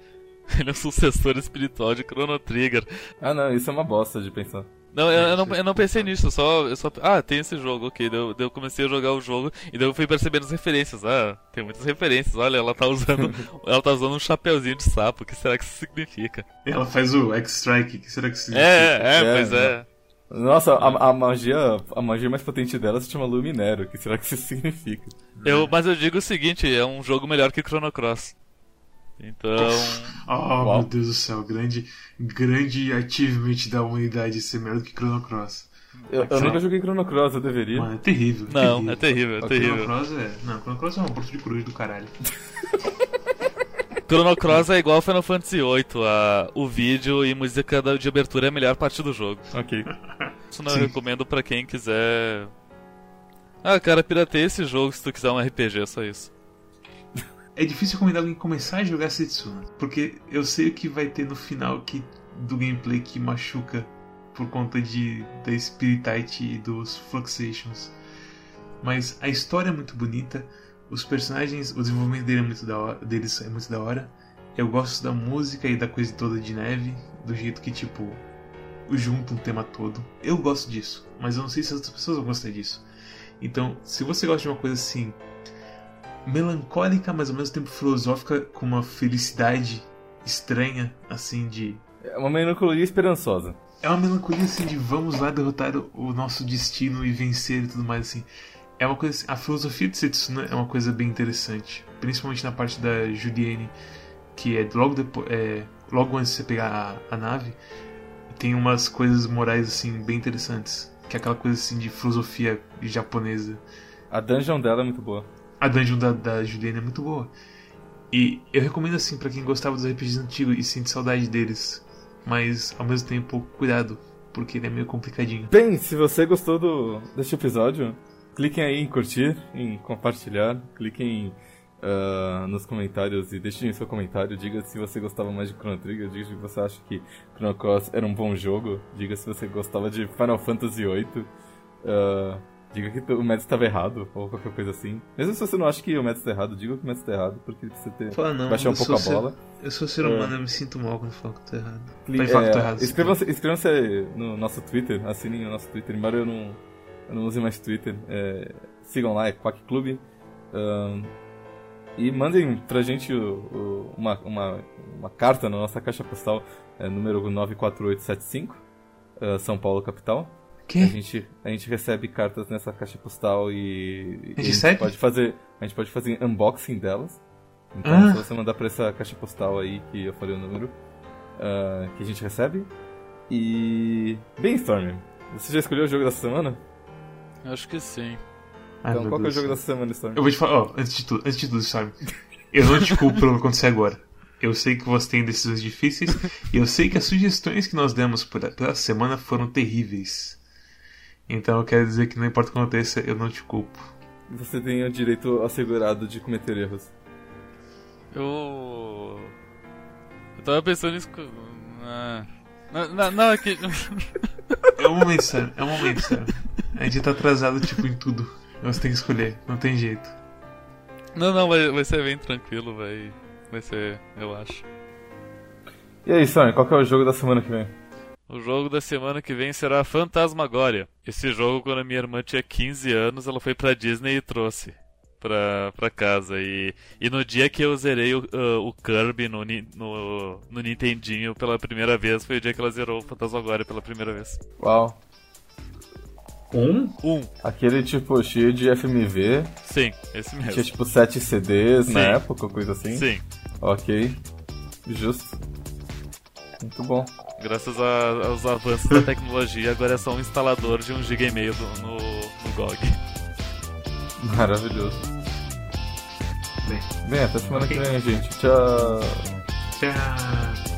[SPEAKER 3] Ele é um sucessor espiritual de Chrono Trigger.
[SPEAKER 1] Ah não, isso é uma bosta de pensar.
[SPEAKER 3] Não, eu, eu não, eu não pensei nisso, eu só, eu só. Ah, tem esse jogo, ok. Daí eu, daí eu comecei a jogar o jogo e daí eu fui percebendo as referências. Ah, tem muitas referências. Olha, ela tá usando. ela tá usando um chapeuzinho de sapo. O que será que isso significa?
[SPEAKER 2] Ela faz o X-Strike, o que será que significa?
[SPEAKER 3] É, é,
[SPEAKER 1] É,
[SPEAKER 3] pois é.
[SPEAKER 1] Nossa, a, a magia a magia mais potente dela se chama Luminero. O que será que isso significa?
[SPEAKER 3] Eu, mas eu digo o seguinte, é um jogo melhor que Chrono Cross. Então.
[SPEAKER 2] Oh,
[SPEAKER 1] Uau.
[SPEAKER 2] meu Deus do céu, grande, grande achievement da humanidade ser melhor do que Chrono Cross.
[SPEAKER 1] Eu, eu nunca joguei Chrono Cross, eu deveria.
[SPEAKER 2] Mano, é terrível.
[SPEAKER 3] Não, é terrível, é
[SPEAKER 2] O
[SPEAKER 3] terrível.
[SPEAKER 2] Chrono Cross é. Não, Chrono Cross é um aborto de coruja do caralho.
[SPEAKER 3] Chrono Cross é igual Final Fantasy VIII, a, o vídeo e música de abertura é a melhor parte do jogo.
[SPEAKER 1] Ok.
[SPEAKER 3] Isso não
[SPEAKER 2] Sim.
[SPEAKER 3] eu recomendo pra quem quiser. Ah, cara, pirateia esse jogo se tu quiser um RPG, é só isso.
[SPEAKER 2] É difícil recomendar alguém começar a jogar Setsuna, porque eu sei que vai ter no final que, do gameplay que machuca por conta de da Spiritite e dos Fluxations. Mas a história é muito bonita, os personagens, o desenvolvimento dele é muito da hora, deles é muito da hora, Eu gosto da música e da coisa toda de neve, do jeito que, tipo, junta um tema todo. Eu gosto disso, mas eu não sei se as outras pessoas vão gostar disso. Então, se você gosta de uma coisa assim, melancólica, mas ao mesmo tempo filosófica, com uma felicidade estranha, assim, de.
[SPEAKER 1] É uma melancolia esperançosa.
[SPEAKER 2] É uma melancolia assim de vamos lá derrotar o nosso destino e vencer e tudo mais assim. É uma coisa assim, a filosofia de Setsuna é uma coisa bem interessante, principalmente na parte da Julienne, que é logo depois, é, logo antes de você pegar a, a nave, tem umas coisas morais assim bem interessantes, que é aquela coisa assim de filosofia japonesa.
[SPEAKER 1] A dungeon dela é muito boa.
[SPEAKER 2] A dungeon da, da Julienne é muito boa. E eu recomendo assim para quem gostava dos RPGs antigos e sente saudade deles, mas ao mesmo tempo cuidado, porque ele é meio complicadinho.
[SPEAKER 1] Bem, se você gostou do, deste episódio, cliquem aí em curtir, em compartilhar, cliquem uh, nos comentários e deixem seu comentário. Diga se você gostava mais de Chrono Trigger, diga se você acha que Chrono Cross era um bom jogo, diga se você gostava de Final Fantasy VIII. Uh, diga que o método estava errado, ou qualquer coisa assim. Mesmo se você não acha que o método está errado, diga que o método está errado, porque você ter,
[SPEAKER 2] Fala, não,
[SPEAKER 1] baixar um pouco a bola.
[SPEAKER 2] Ser, eu sou ser humano, é. eu me sinto mal quando falo que estou errado.
[SPEAKER 1] Cli é,
[SPEAKER 2] errado.
[SPEAKER 1] Inscrevam-se inscrevam no nosso Twitter, assinem o nosso Twitter, embora eu não, eu não use mais Twitter. É, sigam lá, é Quack Club. Um, e mandem pra gente o, o, uma, uma, uma, carta na nossa caixa postal, é, número 94875, uh, São Paulo, capital.
[SPEAKER 2] Que?
[SPEAKER 1] A gente, a gente recebe cartas nessa caixa postal e,
[SPEAKER 2] a
[SPEAKER 1] gente,
[SPEAKER 2] recebe?
[SPEAKER 1] pode fazer a gente pode fazer unboxing delas. Então,
[SPEAKER 2] Ah.
[SPEAKER 1] se você mandar pra essa caixa postal aí que eu falei o número, ah, que a gente recebe. E. Bem, Storm, você já escolheu o jogo dessa semana?
[SPEAKER 3] Acho que sim.
[SPEAKER 2] Ai,
[SPEAKER 1] então, qual que é o jogo dessa semana, Storm?
[SPEAKER 2] Eu vou te falar, ó, antes de tudo, antes de tudo, sabe? Eu não te culpo pelo que acontecer agora. Eu sei que você tem decisões difíceis e eu sei que as sugestões que nós demos pela semana foram terríveis. Então eu quero dizer que não importa o que aconteça, eu não te culpo.
[SPEAKER 1] Você tem o direito assegurado de cometer erros.
[SPEAKER 3] Eu. Eu tava pensando nisso. co- Ah. Não, não, não, é que.
[SPEAKER 2] É um momento, sério, é um momento, sério. A gente tá atrasado, tipo, em tudo. Você tem que escolher, não tem jeito.
[SPEAKER 3] Não, não, vai, vai ser bem tranquilo, vai. Vai ser, eu acho.
[SPEAKER 1] E aí, Storm, qual que é o jogo da semana que vem?
[SPEAKER 3] O jogo da semana que vem será Fantasmagoria. Esse jogo, quando a minha irmã tinha 15 anos, ela foi pra Disney e trouxe pra, pra casa. E, e no dia que eu zerei o, ah, o Kirby no, no, no Nintendinho pela primeira vez, foi o dia que ela zerou o Fantasmagoria pela primeira vez.
[SPEAKER 1] Uau.
[SPEAKER 2] Um?
[SPEAKER 3] Um,
[SPEAKER 1] Aquele tipo cheio de FMV,
[SPEAKER 3] sim, esse
[SPEAKER 1] tinha
[SPEAKER 3] mesmo.
[SPEAKER 1] tipo 7 CDs na
[SPEAKER 3] Sim.
[SPEAKER 1] época, coisa assim.
[SPEAKER 3] Sim,
[SPEAKER 1] Ok. Justo. Muito bom.
[SPEAKER 3] Graças a- aos avanços da tecnologia, agora é só um instalador de 1 GB e meio no, no GOG.
[SPEAKER 1] Maravilhoso.
[SPEAKER 2] Bem,
[SPEAKER 1] Bem, até semana
[SPEAKER 2] Ok.
[SPEAKER 1] que vem, gente. Tchau.
[SPEAKER 2] tchau.